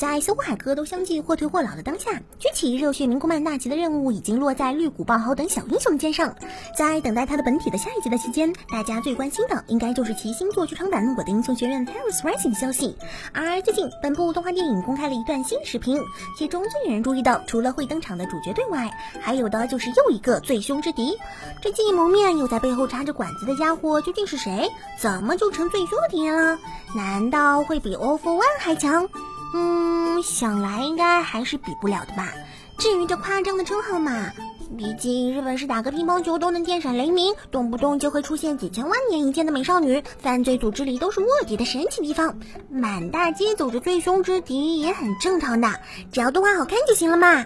在搜狐海哥都相继或退或老的当下，举起热血民工漫大旗的任务已经落在绿谷爆豪等小英雄肩上。在等待他的本体的下一集的期间，大家最关心的应该就是其新作剧场版《我的英雄学院 Terra Rising》消息。而最近，本部动画电影公开了一段新视频，其中最引人注意的，除了会登场的主角队外，还有的就是又一个最凶之敌。这既蒙面又在背后插着管子的家伙究竟是谁？怎么就成最凶的敌人了？难道会比 All For One 还强？嗯，想来应该还是比不了的吧。至于这夸张的称号嘛，毕竟日本是打个乒乓球都能电闪雷鸣，动不动就会出现几千万年一见的美少女，犯罪组织里都是卧底的神奇地方。满大街走着最凶之敌也很正常的，只要动画好看就行了嘛。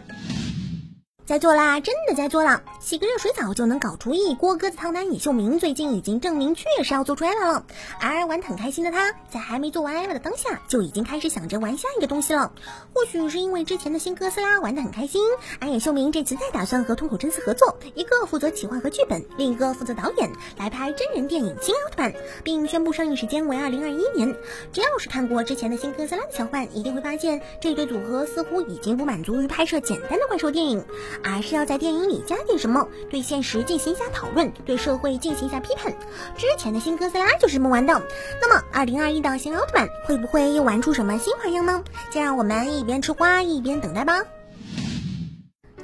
在做啦，真的在做了，洗个热水澡就能搞厨艺。锅鸽子汤男尹秀明最近已经证明确实要做出来了，而玩得很开心的他，在还没做完艾玛的当下，就已经开始想着玩下一个东西了。或许是因为之前的新哥斯拉玩得很开心，而野秀明这次再打算和通口真司合作，一个负责企划和剧本，另一个负责导演，来拍真人电影《新奥特曼》，并宣布上映时间为二零二一年。只要是看过之前的新哥斯拉的小伙一定会发现这对组合似乎已经不满足于拍摄简单的怪兽电影。而是要在电影里加点什么，对现实进行一下讨论，对社会进行一下批判。之前的新哥斯拉就是这么玩的。那么，二零二一的新奥特曼会不会又玩出什么新花样呢？就让我们一边吃瓜一边等待吧。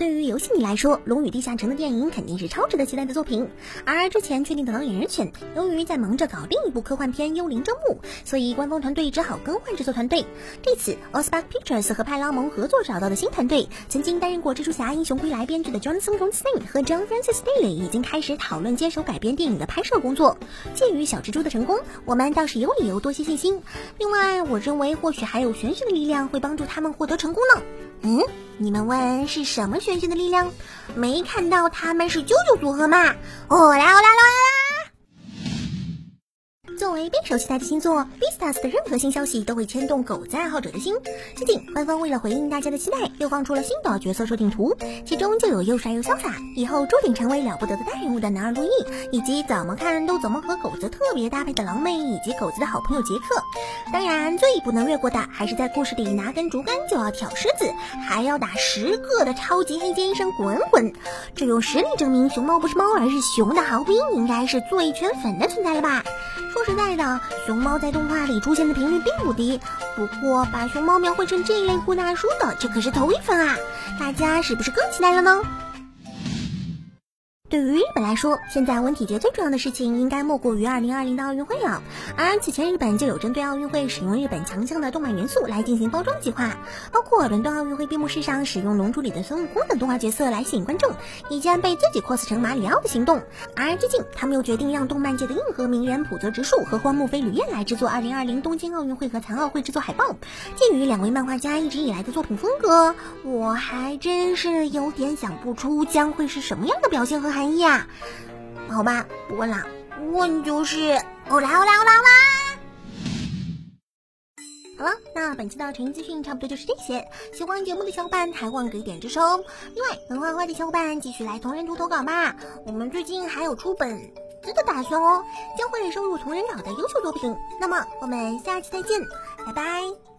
对于游戏迷来说，《龙与地下城》的电影肯定是超值得期待的作品。而之前确定的导演人选，由于在忙着搞另一部科幻片《幽灵征募》，所以官方团队只好更换制作团队。这次 o s p a c Pictures 和派拉蒙合作找到的新团队，曾经担任过《蜘蛛侠：英雄归来》编剧的 Johnson Goldstein 和 John Francis Daley 已经开始讨论接手改编电影的拍摄工作。鉴于小蜘蛛的成功，我们倒是有理由多些信心。另外，我认为或许还有玄学的力量会帮助他们获得成功呢。嗯，你们问是什么玄学的力量？没看到他们是舅舅组合吗？哦啦哦啦啦啦！作为备受期待的新作《，Beastas》的任何新消息都会牵动狗子爱好者的心。最近，官方为了回应大家的期待，又放出了新的角色设定图，其中就有又帅又潇洒，以后注定成为了不得的大人物的男二路易，以及怎么看都怎么和狗子特别搭配的狼妹，以及狗子的好朋友杰克。当然，最不能略过的还是在故事里拿根竹竿就要挑狮子，还要打十个的超级黑尖医生滚滚。这用实力证明熊猫不是猫，而是熊的好兵，应该是最圈粉的存在了吧？说实在的，熊猫在动画里出现的频率并不低，不过把熊猫描绘成这一类酷大叔的，这可是头一份啊！大家是不是更期待了呢？对于日本来说，现在文体节最重要的事情应该莫过于二零二零的奥运会了。而此前日本就有针对奥运会使用日本强项的动漫元素来进行包装计划，包括伦敦奥运会闭幕式上使用《龙珠》里的孙悟空等动画角色来吸引观众，以及被自己 cos 成马里奥的行动。而最近，他们又决定让动漫界的硬核名人浦泽直树和荒木飞吕彦来制作二零二零东京奥运会和残奥会制作海报。鉴于两位漫画家一直以来的作品风格，我还真是有点想不出将会是什么样的表现和海义啊！好吧，不问了，问就是欧啦欧啦欧啦啦！好了，那本期的全资讯差不多就是这些。喜欢节目的小伙伴还望给点支持哦。另外，能画画的小伙伴继续来同人图投稿吧，我们最近还有出本子的打算哦，将会收入同人稿的优秀作品。那么我们下期再见，拜拜。